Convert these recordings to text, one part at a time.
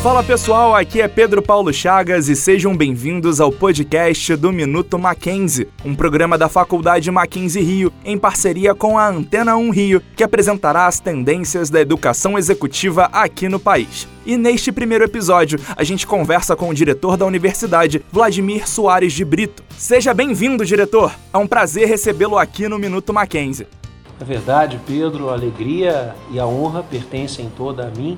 Fala pessoal, aqui é Pedro Paulo Chagas e sejam bem-vindos ao podcast do Minuto Mackenzie, um programa da Faculdade Mackenzie Rio, em parceria com a Antena 1 Rio, que apresentará as tendências da educação executiva aqui no país. E neste primeiro episódio, a gente conversa com o diretor da universidade, Vladimir Soares de Brito. Seja bem-vindo, diretor! É um prazer recebê-lo aqui no Minuto Mackenzie. É verdade, Pedro, a alegria e a honra pertencem toda a mim.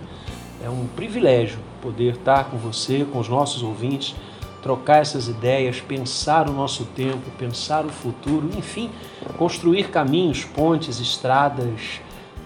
É um privilégio poder estar com você, com os nossos ouvintes, trocar essas ideias, pensar o nosso tempo, pensar o futuro, enfim, construir caminhos, pontes, estradas,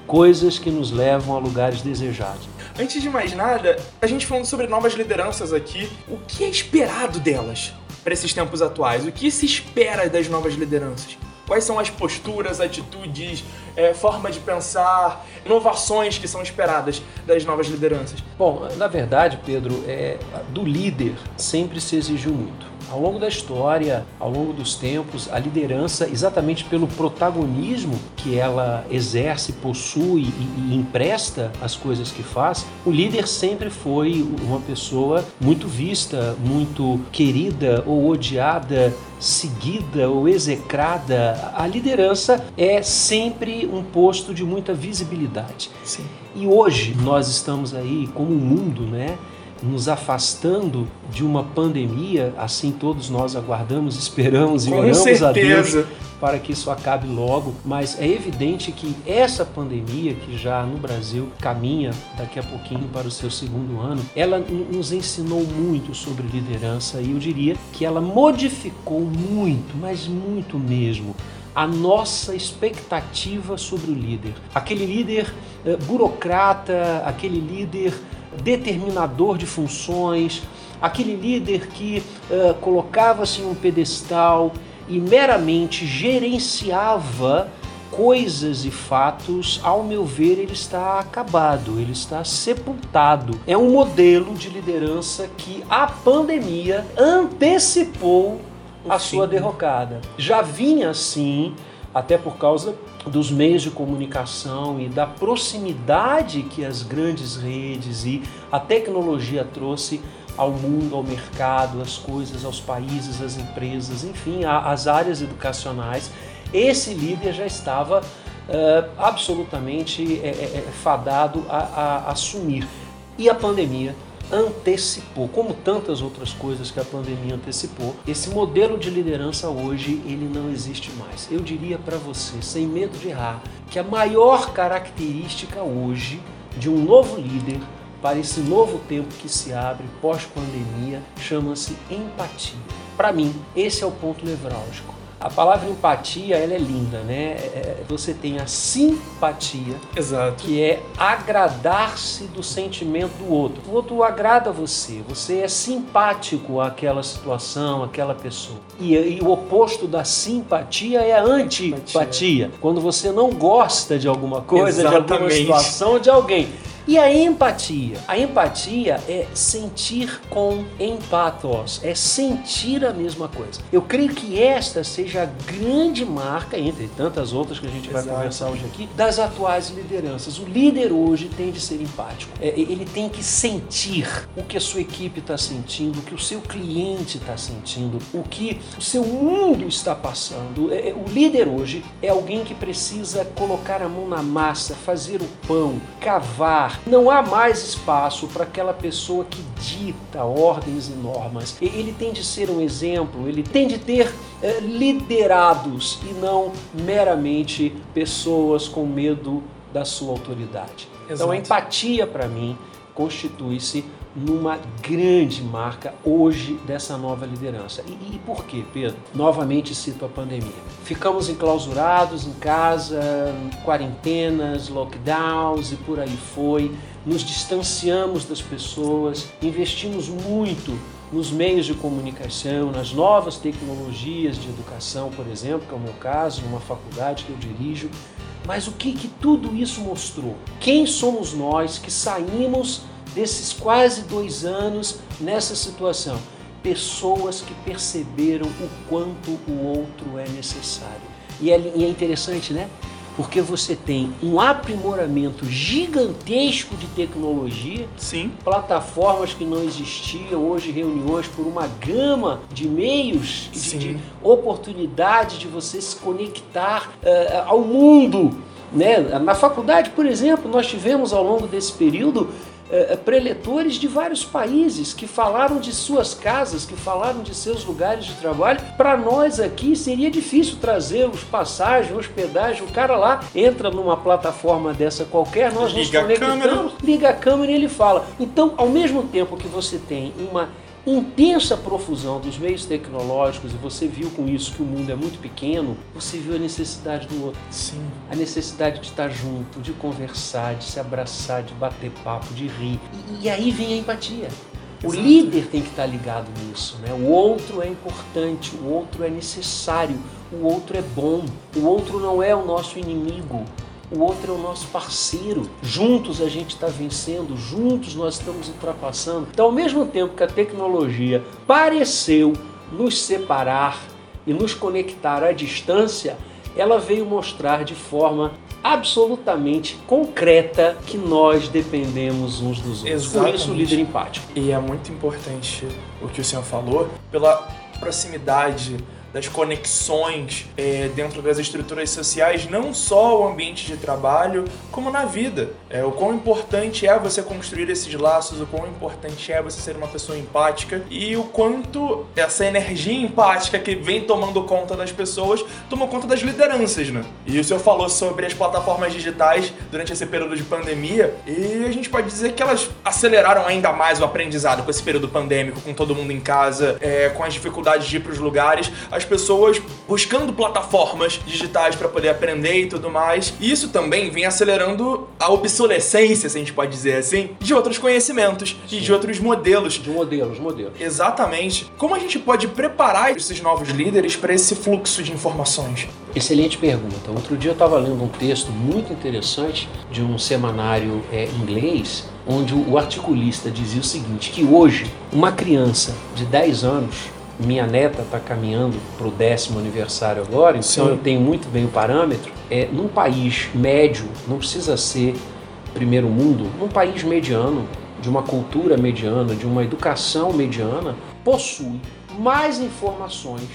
coisas que nos levam a lugares desejados. Antes de mais nada, a gente falando sobre novas lideranças aqui, o que é esperado delas para esses tempos atuais? O que se espera das novas lideranças? Quais são as posturas, atitudes, é, forma de pensar, inovações que são esperadas das novas lideranças? Bom, na verdade, Pedro, é, do líder sempre se exigiu muito. Ao longo da história, ao longo dos tempos, a liderança, exatamente pelo protagonismo que ela exerce, possui e, e empresta as coisas que faz, o líder sempre foi uma pessoa muito vista, muito querida ou odiada, seguida ou execrada. A liderança é sempre um posto de muita visibilidade. Sim. E hoje nós estamos aí como um mundo, né? Nos afastando de uma pandemia, assim todos nós aguardamos, esperamos e Com oramos certeza. a Deus para que isso acabe logo, mas é evidente que essa pandemia que já no Brasil caminha daqui a pouquinho para o seu segundo ano, ela nos ensinou muito sobre liderança e eu diria que ela modificou muito, mas muito mesmo a nossa expectativa sobre o líder. Aquele líder eh, burocrata, aquele líder determinador de funções, aquele líder que uh, colocava-se em um pedestal e meramente gerenciava coisas e fatos, ao meu ver, ele está acabado, ele está sepultado. É um modelo de liderança que a pandemia antecipou o a fim. sua derrocada. Já vinha assim, até por causa dos meios de comunicação e da proximidade que as grandes redes e a tecnologia trouxe ao mundo, ao mercado, às coisas, aos países, às empresas, enfim, às áreas educacionais, esse líder já estava uh, absolutamente é, é, fadado a, a assumir. E a pandemia antecipou, como tantas outras coisas que a pandemia antecipou, esse modelo de liderança hoje ele não existe mais. Eu diria para você, sem medo de errar, que a maior característica hoje de um novo líder para esse novo tempo que se abre pós-pandemia chama-se empatia. Para mim, esse é o ponto nevrálgico. A palavra empatia, ela é linda, né? É, é, você tem a simpatia, Exato. que é agradar-se do sentimento do outro. O outro agrada você, você é simpático àquela situação, àquela pessoa. E, e o oposto da simpatia é a antipatia, quando você não gosta de alguma coisa, Exatamente. de alguma situação, de alguém. E a empatia? A empatia é sentir com empatos, é sentir a mesma coisa. Eu creio que esta seja a grande marca, entre tantas outras que a gente vai Exato. conversar hoje aqui, das atuais lideranças. O líder hoje tem de ser empático. É, ele tem que sentir o que a sua equipe está sentindo, o que o seu cliente está sentindo, o que o seu mundo está passando. É, o líder hoje é alguém que precisa colocar a mão na massa, fazer o pão, cavar, não há mais espaço para aquela pessoa que dita ordens e normas. Ele tem de ser um exemplo, ele tem de ter é, liderados e não meramente pessoas com medo da sua autoridade. Exato. Então a empatia para mim constitui-se numa grande marca hoje dessa nova liderança. E, e, por quê, Pedro? Novamente cito a pandemia. Ficamos enclausurados em casa, quarentenas, lockdowns e por aí foi. Nos distanciamos das pessoas, investimos muito nos meios de comunicação, nas novas tecnologias de educação, por exemplo, que é o meu caso, numa faculdade que eu dirijo. Mas o que, que tudo isso mostrou? Quem somos nós que saímos desses quase dois anos nessa situação? Pessoas que perceberam o quanto o outro é necessário. E é, e é interessante, né? Porque você tem um aprimoramento gigantesco de tecnologia, Sim. plataformas que não existiam, hoje reuniões por uma gama de meios, Sim. de, de oportunidade de você se conectar eh, ao mundo. Né? Na faculdade, por exemplo, nós tivemos ao longo desse período eh, preletores de vários países que falaram de suas casas, que falaram de seus lugares de trabalho. Para nós aqui seria difícil trazer os passagens, hospedagem. O cara lá entra numa plataforma dessa qualquer, nós Liga a nos conectamos, câmera. liga a câmera e ele fala. Então, ao mesmo tempo que você tem uma intensa profusão dos meios tecnológicos e você viu com isso que o mundo é muito pequeno, você viu a necessidade do outro Sim. a necessidade de estar junto, de conversar, de se abraçar, de bater papo, de rir. E, e aí vem a empatia. O Exato. líder tem que estar ligado nisso, né? O outro é importante, o outro é necessário, o outro é bom, o outro não é o nosso inimigo. O outro é o nosso parceiro. Juntos a gente está vencendo, juntos nós estamos ultrapassando. Então, ao mesmo tempo que a tecnologia pareceu nos separar e nos conectar à distância, ela veio mostrar de forma absolutamente concreta que nós dependemos uns dos outros. Por isso, o Exatamente. líder empático. E é muito importante o que o senhor falou, pela proximidade das conexões é, dentro das estruturas sociais, não só o ambiente de trabalho, como na vida. É, o quão importante é você construir esses laços, o quão importante é você ser uma pessoa empática e o quanto essa energia empática que vem tomando conta das pessoas toma conta das lideranças, né? E o senhor falou sobre as plataformas digitais durante esse período de pandemia e a gente pode dizer que elas aceleraram ainda mais o aprendizado com esse período pandêmico, com todo mundo em casa, é, com as dificuldades de ir para os lugares, as pessoas buscando plataformas digitais para poder aprender e tudo mais. E isso também vem acelerando a obsolescência, se a gente pode dizer assim, de outros conhecimentos e de outros modelos. De modelos, modelos. Exatamente. Como a gente pode preparar esses novos líderes para esse fluxo de informações? Excelente pergunta. Outro dia eu estava lendo um texto muito interessante de um semanário é, inglês, onde o o articulista dizia o seguinte: que hoje uma criança de 10 anos, minha neta está caminhando para o décimo aniversário agora, então Sim. eu tenho muito bem o parâmetro. É, num país médio, não precisa ser primeiro mundo, num país mediano, de uma cultura mediana, de uma educação mediana, possui mais informações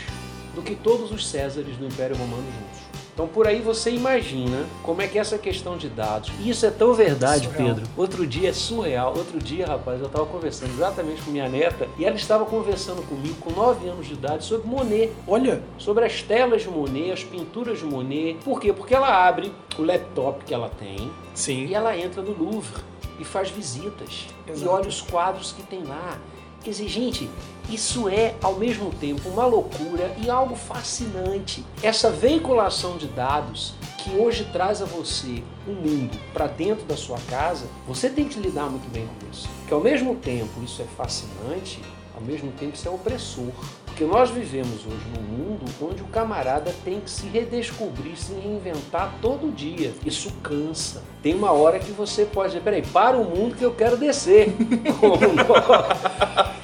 do que todos os Césares do Império Romano juntos. Então por aí você imagina como é que é essa questão de dados. E isso é tão verdade, Surreal. Pedro. Outro dia é surreal. Outro dia, rapaz, eu estava conversando exatamente com minha neta e ela estava conversando comigo com 9 anos de idade sobre Monet Olha, sobre as telas de Monet, as pinturas de Monet. Por quê? Porque ela abre o laptop que ela tem sim. e ela entra no Louvre e faz visitas e Exato. olha os quadros que tem lá. Quer dizer, gente, isso é ao mesmo tempo uma loucura e algo fascinante. Essa veiculação de dados que hoje traz a você um mundo para dentro da sua casa, você tem que lidar muito bem com isso. Que ao mesmo tempo isso é fascinante, ao mesmo tempo isso é opressor. Porque nós vivemos hoje num mundo onde o camarada tem que se redescobrir, se reinventar todo dia. Isso cansa. Tem uma hora que você pode dizer, peraí, para o mundo que eu quero descer.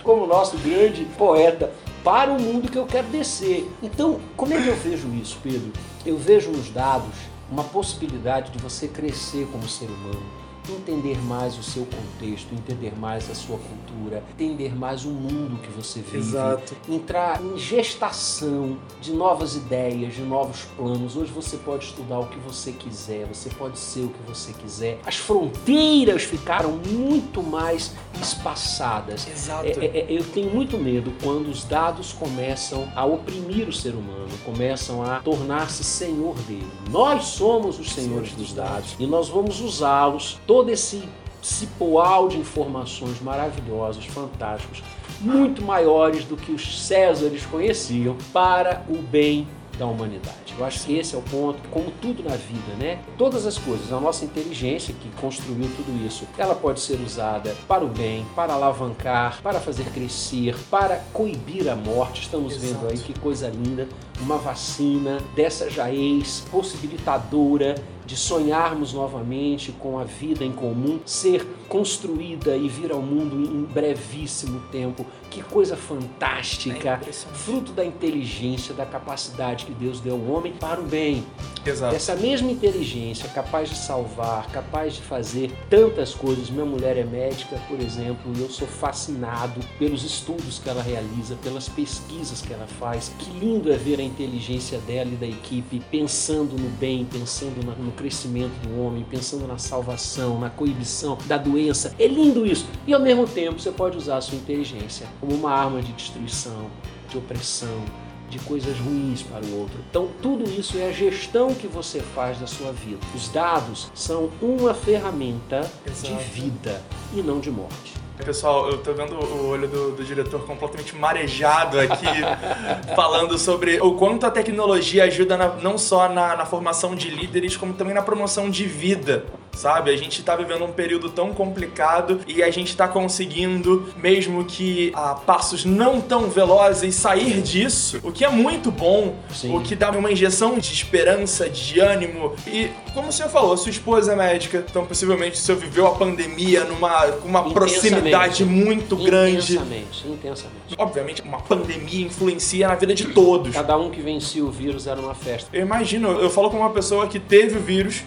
Como, o nosso grande poeta, para o mundo que eu quero descer. Então, como é que eu vejo isso, Pedro? Eu vejo nos dados uma possibilidade de você crescer como ser humano, entender mais o seu contexto, entender mais a sua cultura, entender mais o mundo que você vive, Exato. entrar em gestação de novas ideias, de novos planos. Hoje você pode estudar o que você quiser, você pode ser o que você quiser. As fronteiras ficaram muito mais espaçadas. Exato. É, é, é, eu tenho muito medo quando os dados começam a oprimir o ser humano, começam a tornar-se senhor dele. Nós somos os senhores dos dados e nós vamos usá-los, todo esse cipoal de informações maravilhosas, fantásticos, muito maiores do que os Césares conheciam, para o bem da humanidade. Eu acho que esse é o ponto, como tudo na vida, né? Todas as coisas, a nossa inteligência que construiu tudo isso, ela pode ser usada para o bem, para alavancar, para fazer crescer, para coibir a morte. Estamos vendo Exato. aí que coisa linda, uma vacina dessa já ex possibilitadora de sonharmos novamente com a vida em comum ser construída e vir ao mundo em brevíssimo tempo. Que coisa fantástica! É fruto da inteligência, da capacidade que Deus deu ao homem para o bem. Exato. Essa mesma inteligência capaz de salvar, capaz de fazer tantas coisas. Minha mulher é médica, por exemplo, e eu sou fascinado pelos estudos que ela realiza, pelas pesquisas que ela faz. Que lindo é ver a inteligência dela e da equipe pensando no bem, pensando no crescimento do homem, pensando na salvação, na coibição da doença. É lindo isso. E ao mesmo tempo você pode usar a sua inteligência como uma arma de destruição, de opressão, de coisas ruins para o outro. Então, tudo isso é a gestão que você faz da sua vida. Os dados são uma ferramenta Exato. de vida e não de morte. Pessoal, eu tô vendo o olho do, do diretor completamente marejado aqui, falando sobre o quanto a tecnologia ajuda na, não só na, na, formação de líderes, como também na promoção de vida, sabe? A gente tá vivendo um período tão complicado e a gente tá conseguindo, mesmo que a passos não tão velozes, sair disso, o que é muito bom, Sim. o que dá uma injeção de esperança, de ânimo. E, como o senhor falou, sua esposa é médica, então possivelmente o senhor viveu a pandemia numa uma proximidade muito grande. Intensamente, intensamente. Obviamente, uma pandemia influencia na vida de todos. Cada um que vencia o vírus era uma festa. Eu imagino, eu falo com uma pessoa que teve o vírus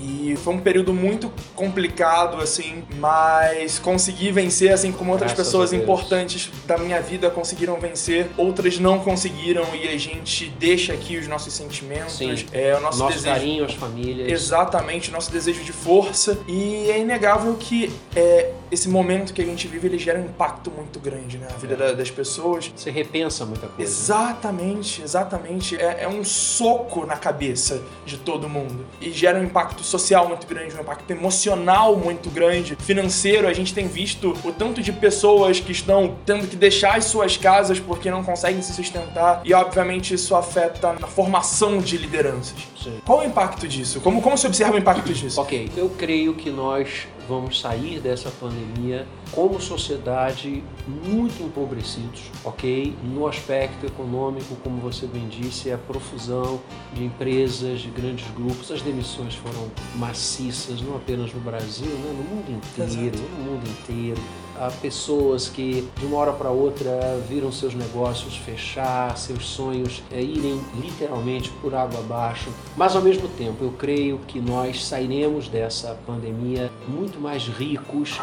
e foi um período muito complicado, assim, mas consegui vencer, assim como outras Graças pessoas importantes da minha vida conseguiram vencer, outras não conseguiram e a gente deixa aqui os nossos sentimentos, Sim. é o nosso, nosso desejo, carinho, as famílias. Exatamente, nosso desejo de força e é inegável que é, esse momento que a gente vive ele gera um impacto muito grande né, na vida é. das pessoas. Você repensa muita coisa. Exatamente, exatamente. É, é um soco na cabeça de todo mundo e gera um impacto social muito grande, um impacto emocional muito grande, financeiro. A gente tem visto o tanto de pessoas que estão tendo que deixar as suas casas porque não conseguem se sustentar e, obviamente, isso afeta na formação de lideranças. Sim. Qual o impacto disso? Como, como se observa o impacto disso? Ok, eu creio que nós vamos sair dessa pandemia como sociedade muito empobrecidos, ok? No aspecto econômico, como você bem disse, a profusão de empresas, de grandes grupos, as demissões foram maciças, não apenas no Brasil, né? no mundo inteiro, Exato. no mundo inteiro. Há pessoas que de uma hora para outra viram seus negócios fechar, seus sonhos é, irem literalmente por água abaixo. Mas ao mesmo tempo, eu creio que nós sairemos dessa pandemia muito mais ricos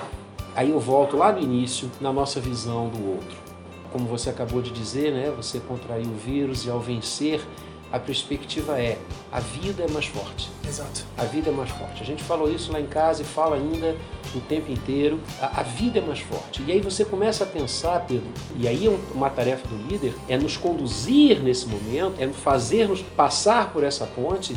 Aí eu volto lá no início na nossa visão do outro. Como você acabou de dizer, né? Você contraiu o vírus e ao vencer, a perspectiva é a vida é mais forte. Exato. A vida é mais forte. A gente falou isso lá em casa e fala ainda o tempo inteiro. A, a vida é mais forte. E aí você começa a pensar, Pedro, e aí é uma tarefa do líder, é nos conduzir nesse momento, é fazer-nos passar por essa ponte.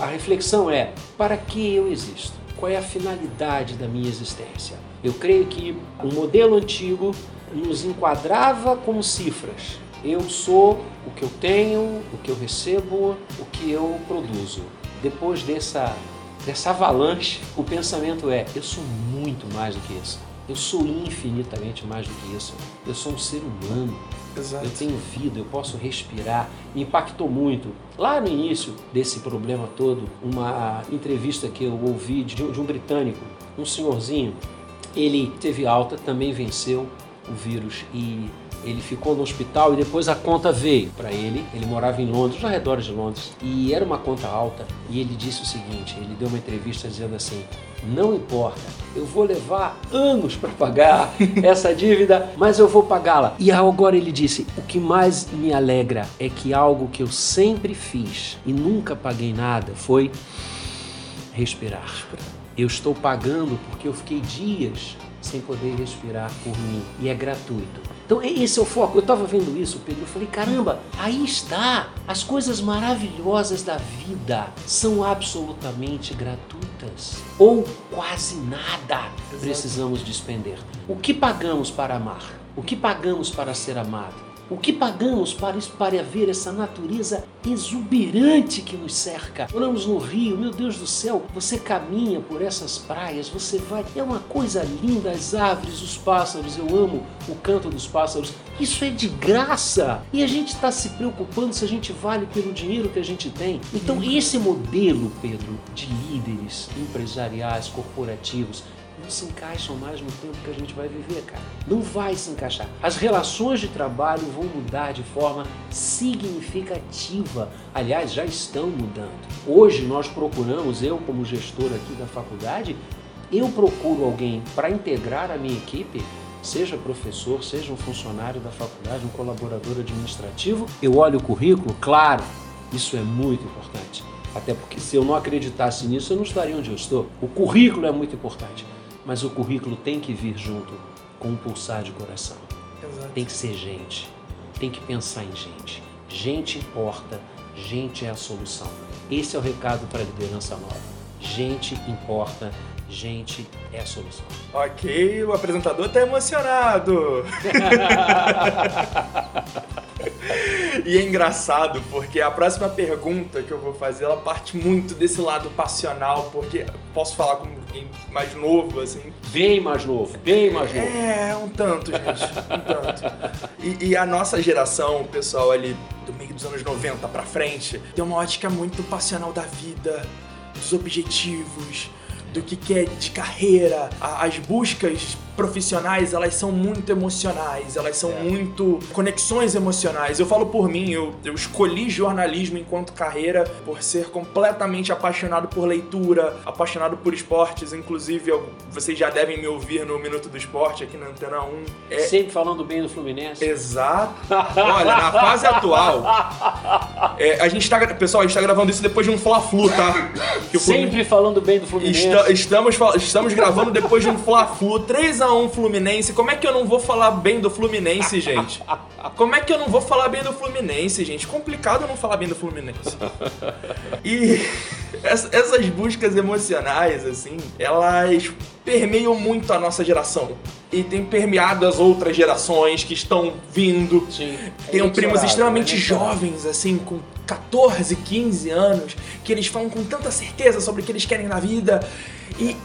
A reflexão é: para que eu existo? Qual é a finalidade da minha existência? Eu creio que o modelo antigo nos enquadrava como cifras. Eu sou o que eu tenho, o que eu recebo, o que eu produzo. Depois dessa, dessa avalanche, o pensamento é: eu sou muito mais do que isso. Eu sou infinitamente mais do que isso. Eu sou um ser humano. Exato. Eu tenho vida, eu posso respirar. Me impactou muito. Lá no início desse problema todo, uma entrevista que eu ouvi de um, de um britânico, um senhorzinho, ele teve alta, também venceu o vírus e ele ficou no hospital e depois a conta veio para ele. Ele morava em Londres, nos arredores de Londres, e era uma conta alta. E ele disse o seguinte: ele deu uma entrevista dizendo assim: não importa, eu vou levar anos para pagar essa dívida, mas eu vou pagá-la. E agora ele disse: o que mais me alegra é que algo que eu sempre fiz e nunca paguei nada foi respirar. Eu estou pagando porque eu fiquei dias sem poder respirar por mim e é gratuito. Então esse é o foco. Eu estava vendo isso, Pedro, eu falei, caramba, aí está. As coisas maravilhosas da vida são absolutamente gratuitas ou quase nada precisamos despender. O que pagamos para amar? O que pagamos para ser amado? O que pagamos para isso, para ver essa natureza exuberante que nos cerca? Olhamos no rio, meu Deus do céu, você caminha por essas praias, você vai, é uma coisa linda, as árvores, os pássaros, eu amo o canto dos pássaros. Isso é de graça. E a gente está se preocupando se a gente vale pelo dinheiro que a gente tem. Então, esse modelo, Pedro, de líderes empresariais, corporativos, não se encaixam mais no tempo que a gente vai viver, cara. Não vai se encaixar. As relações de trabalho vão mudar de forma significativa. Aliás, já estão mudando. Hoje nós procuramos, eu como gestor aqui da faculdade, eu procuro alguém para integrar a minha equipe seja professor, seja um funcionário da faculdade, um colaborador administrativo, eu olho o currículo, claro, isso é muito importante. Até porque se eu não acreditasse nisso, eu não estaria onde eu estou. O currículo é muito importante mas o currículo tem que vir junto com um pulsar de coração. Exato. Tem que ser gente, tem que pensar em gente. Gente importa, gente é a solução. Esse é o recado para a liderança nova. Gente importa, gente é a solução. Ok, o apresentador está emocionado. e é engraçado porque a próxima pergunta que eu vou fazer, ela parte muito desse lado passional, porque posso falar com alguém mais novo, assim. Bem mais novo, bem mais novo. É, um tanto, gente, um tanto. E, e a nossa geração, o pessoal ali do meio dos anos 90 pra frente, tem uma ótica muito passional da vida, dos objetivos, do que quer de carreira, as buscas profissionais, elas são muito emocionais, elas são é. muito conexões emocionais. Eu falo por mim, eu, eu escolhi jornalismo enquanto carreira por ser completamente apaixonado por leitura, apaixonado por esportes, inclusive eu, vocês já devem me ouvir no Minuto do Esporte aqui na Antena 1. É... Sempre falando bem do Fluminense. Exato. Olha, na fase atual, é, a gente tá, pessoal, a gente tá gravando isso depois de um Fla-Flu, tá? Sempre falando bem do Fluminense. Está, estamos, estamos gravando depois de um Fla-Flu, três 2x1 Fluminense. Como é que eu não vou falar bem do Fluminense, gente? Como é que eu não vou falar bem do Fluminense, gente? Complicado eu não falar bem do Fluminense. E essas buscas emocionais, assim, elas permeiam muito a nossa geração. E tem permeado as outras gerações que estão vindo. Sim. É primos extremamente é jovens, assim, com 14, 15 anos, que eles falam com tanta certeza sobre o que eles querem na vida. E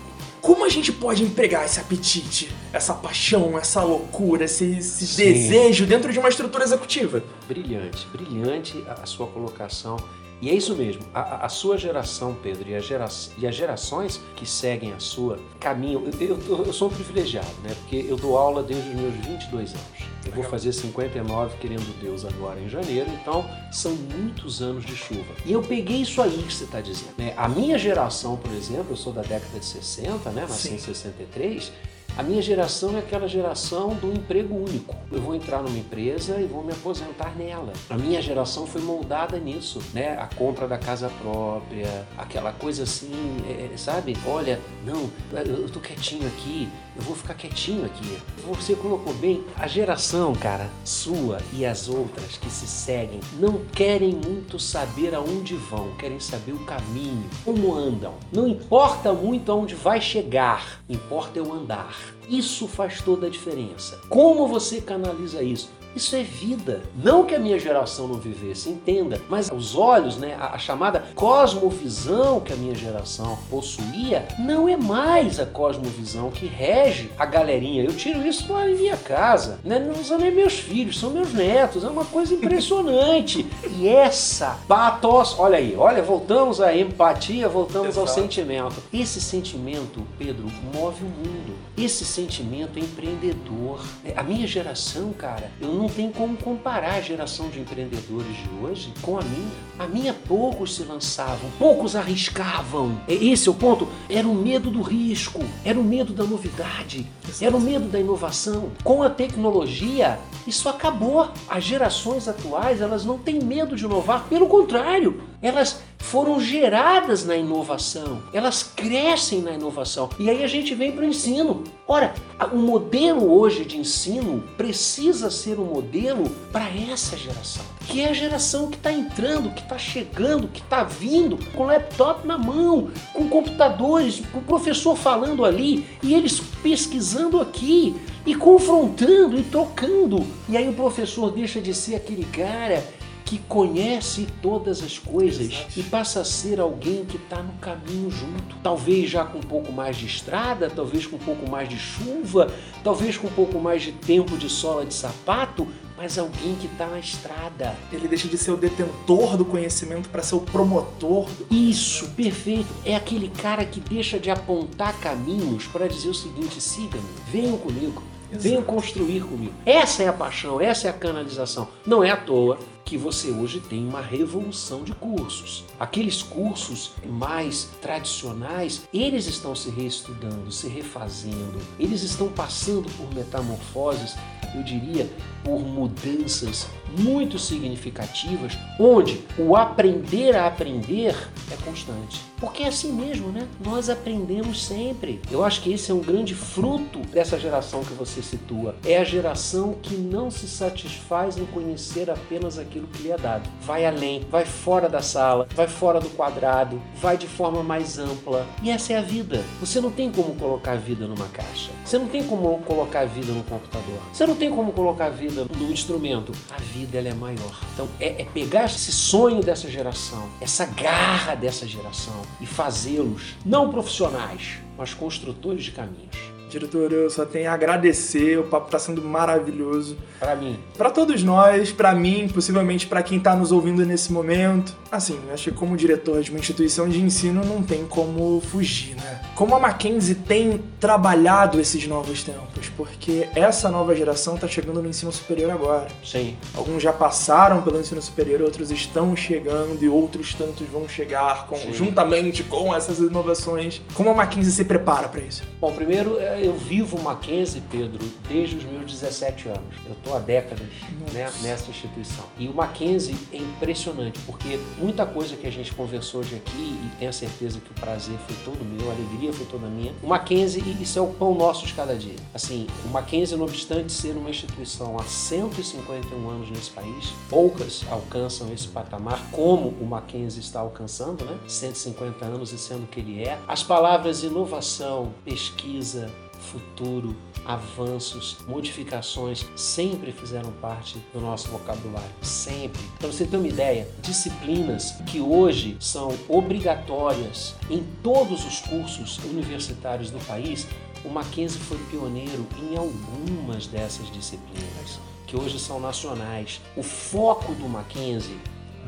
como a gente pode empregar esse apetite, essa paixão, essa loucura, esse, esse desejo dentro de uma estrutura executiva? Brilhante, brilhante a sua colocação. E é isso mesmo, a, a sua geração, Pedro, e, gera, e as gerações que seguem a sua caminham. Eu, eu, eu, sou um privilegiado, né? Porque eu dou aula desde os meus 22 anos. Eu vou fazer 59, querendo Deus, agora em janeiro, então são muitos anos de chuva. E eu peguei isso aí que você está dizendo. Né? A minha geração, por exemplo, eu sou da década de 60, né? nasci Sim. em 63 a minha geração é aquela geração do emprego único. Eu vou entrar numa empresa e vou me aposentar nela. A minha geração foi moldada nisso, né? A compra da casa própria, aquela coisa assim, é, é sabe? Olha, não, eu tô quietinho aqui, eu vou ficar quietinho aqui. Você colocou bem, a geração, cara, sua e as outras que se seguem, não querem muito saber aonde vão, querem saber o caminho, como andam. Não importa muito aonde vai chegar, importa eu andar. Isso faz toda a diferença. Como você canaliza isso? Isso é vida. Não que a minha geração não vivesse, entenda, mas os olhos, né, a, a, chamada cosmovisão que a minha geração possuía, não é mais a cosmovisão que rege a galerinha. Eu tiro isso lá em minha casa, né? não são nem meus filhos, são meus netos. É uma coisa impressionante. e essa patos, olha aí, olha, voltamos à empatia, voltamos Exato. ao sentimento. Esse sentimento, Pedro, move o mundo. Esse sentimento é empreendedor. É, a minha geração, cara, eu não tem como comparar a geração de empreendedores de hoje com a minha. A minha poucos se lançavam, poucos arriscavam. Esse é o ponto. Era o medo do risco, era o medo da novidade, era o medo da inovação. Com a tecnologia, isso acabou. As gerações atuais, elas não têm medo de inovar, pelo contrário, elas foram geradas na inovação, elas crescem na inovação. E aí a gente vem para o ensino. Ora, o modelo hoje de ensino precisa ser um modelo para essa geração, que é a geração que está entrando, que está chegando, que está vindo com laptop na mão, com computadores, com o professor falando ali e eles pesquisando aqui e confrontando e trocando. E aí o professor deixa de ser aquele cara que conhece todas as coisas Exato. e passa a ser alguém que está no caminho junto. Talvez já com um pouco mais de estrada, talvez com um pouco mais de chuva, talvez com um pouco mais de tempo de sola de sapato, mas alguém que está na estrada. Ele deixa de ser o detentor do conhecimento para ser o promotor. Do... Isso, perfeito. É aquele cara que deixa de apontar caminhos para dizer o seguinte: siga-me, venham comigo. Venham construir comigo. Essa é a paixão, essa é a canalização. Não é à toa que você hoje tem uma revolução de cursos. Aqueles cursos mais tradicionais, eles estão se reestudando, se refazendo, eles estão passando por metamorfoses, eu diria, por mudanças muito significativas, onde o aprender a aprender é constante. Porque é assim mesmo, né? Nós aprendemos sempre. Eu acho que esse é um grande fruto dessa geração que você situa. É a geração que não se satisfaz em conhecer apenas aquilo que lhe é dado. Vai além, vai fora da sala, vai fora do quadrado, vai de forma mais ampla. E essa é a vida. Você não tem como colocar a vida numa caixa. Você não tem como colocar a vida no computador. Você não tem como colocar a vida no instrumento. A vida ela é maior. Então é, é pegar esse sonho dessa geração, essa garra dessa geração e fazê-los não profissionais, mas construtores de caminhos. Diretor, eu só tenho a agradecer, o papo está sendo maravilhoso. Para mim. Para todos nós, para mim, possivelmente para quem está nos ouvindo nesse momento. Assim, acho que como diretor de uma instituição de ensino não tem como fugir, né? Como a Mackenzie tem trabalhado esses novos tempos, porque essa nova geração está chegando no ensino superior agora. Sim. Alguns já passaram pelo ensino superior, outros estão chegando e outros tantos vão chegar com, juntamente com essas inovações. Como a Mackenzie se prepara para isso? Bom, primeiro é, eu vivo Mackenzie, Pedro, desde os meus 17 anos. Eu estou há décadas né, nessa instituição. E o Mackenzie é impressionante, porque muita coisa que a gente conversou hoje aqui, e tenho a certeza que o prazer foi todo meu, a alegria foi toda minha. O Mackenzie, isso é o pão nosso de cada dia. Assim, o Mackenzie, não obstante ser uma instituição há 151 anos nesse país, poucas alcançam esse patamar como o Mackenzie está alcançando, né? 150 anos e sendo o que ele é. As palavras inovação, pesquisa, futuro, avanços, modificações sempre fizeram parte do nosso vocabulário, sempre. Para você ter uma ideia, disciplinas que hoje são obrigatórias em todos os cursos universitários do país, o Mackenzie foi pioneiro em algumas dessas disciplinas, que hoje são nacionais. O foco do Mackenzie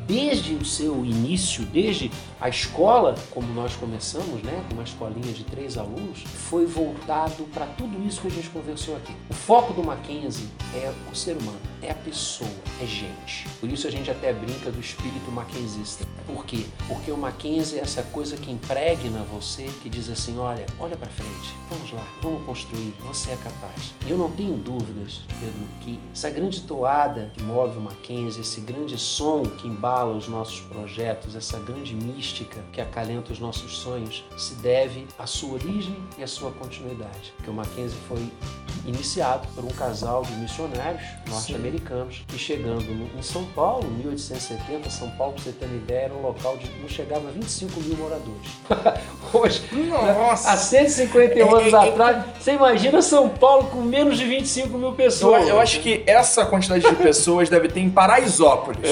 desde o seu início, desde a escola, como nós começamos, né, com uma escolinha de três alunos, foi voltado para tudo isso que a gente conversou aqui. O foco do Mackenzie é o ser humano, é a pessoa, é gente. Por isso a gente até brinca do espírito mackenzista. Por quê? Porque o Mackenzie é essa coisa que impregna você, que diz assim, olha, olha para frente, vamos lá, vamos construir, você é capaz. Eu não tenho dúvidas, Pedro, que essa grande toada que move o Mackenzie, esse grande som que embala embala os nossos projetos, essa grande mística que acalenta os nossos sonhos, se deve à sua origem e à sua continuidade. Que o Mackenzie foi iniciado por um casal de missionários norte-americanos que chegando em São Paulo, em 1870, São Paulo, para você ter uma ideia, era um local de não chegava a 25 mil moradores. Hoje, Nossa. há 151 anos atrás, você imagina São Paulo com menos de 25 mil pessoas. Eu, eu acho que essa quantidade de pessoas deve ter em Paraisópolis.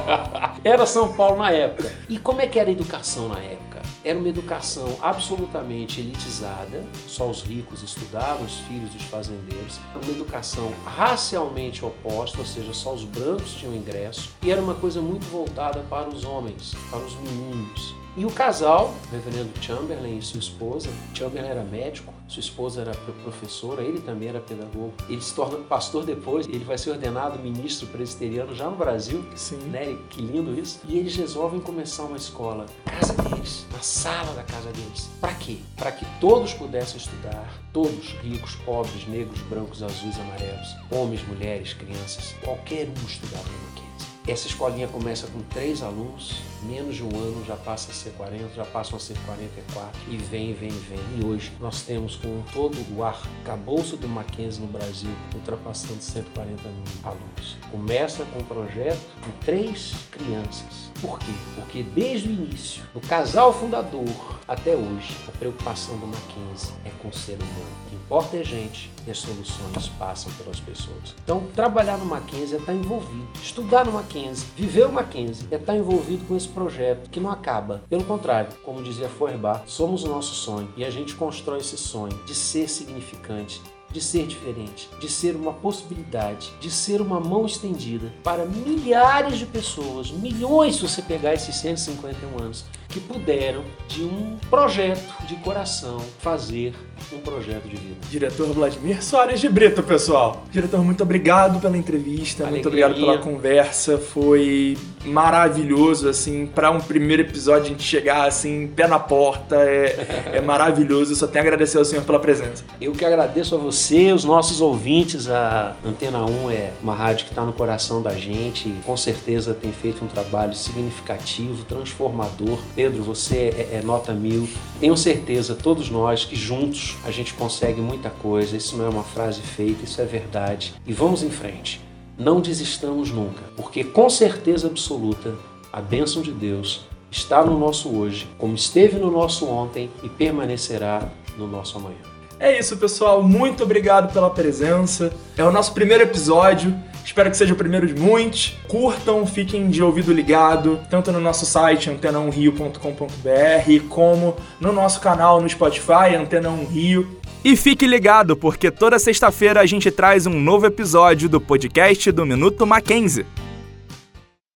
era São Paulo na época. E como é que era a educação na época? Era uma educação absolutamente elitizada, só os ricos estudavam, os filhos dos fazendeiros. Uma educação racialmente oposta, ou seja, só os brancos tinham ingresso. E era uma coisa muito voltada para os homens, para os meninos. E o casal, o reverendo Chamberlain e sua esposa, Chamberlain era médico, sua esposa era professora, ele também era pedagogo. Ele se torna pastor depois, ele vai ser ordenado ministro presbiteriano já no Brasil. Sim. Né? Que lindo isso. E eles resolvem começar uma escola na casa deles, na sala da casa deles. Para quê? Para que todos pudessem estudar, todos, ricos, pobres, negros, brancos, azuis, amarelos, homens, mulheres, crianças, qualquer um estudava no Mackenzie. Essa escolinha começa com três alunos, menos de um ano já passa a ser 40, já passam a ser 44 e vem, vem, vem. E hoje nós temos com todo o arcabouço do Mackenzie no Brasil ultrapassando 140 mil alunos. Começa com um projeto com três crianças. Por quê? Porque desde o início, do casal fundador até hoje, a preocupação do Mackenzie é com o ser humano. O que importa é gente e as soluções passam pelas pessoas. Então, trabalhar no Mackenzie é estar envolvido. Estudar no Mackenzie, viver o Mackenzie é estar envolvido com esse projeto que não acaba. Pelo contrário, como dizia Feuerbach, somos o nosso sonho e a gente constrói esse sonho de ser significante, de ser diferente, de ser uma possibilidade, de ser uma mão estendida para milhares de pessoas, milhões se você pegar esses 151 anos, que puderam, de um projeto de coração, fazer um projeto de vida. Diretor Vladimir Soares de Brito, pessoal. Diretor, muito obrigado pela entrevista, Alegria muito obrigado pela conversa. Foi maravilhoso, assim, para um primeiro episódio a gente chegar assim, pé na porta, é, é maravilhoso. Eu só tenho a agradecer ao senhor pela presença. Eu que agradeço a você, os nossos ouvintes. A Antena 1 é uma rádio que está no coração da gente, com certeza tem feito um trabalho significativo, transformador. Pedro, você é, é nota mil. Tenho certeza, todos nós, que juntos a gente consegue muita coisa. Isso não é uma frase feita, isso é verdade. E vamos em frente. Não desistamos nunca, porque com certeza absoluta a bênção de Deus está no nosso hoje, como esteve no nosso ontem e permanecerá no nosso amanhã. É isso, pessoal. Muito obrigado pela presença. É o nosso primeiro episódio. Espero que seja o primeiro de muitos. Curtam, fiquem de ouvido ligado, tanto no nosso site antena1rio.com.br, como no nosso canal no Spotify, Antena 1 Rio. E fique ligado, porque toda sexta-feira a gente traz um novo episódio do podcast do Minuto Mackenzie.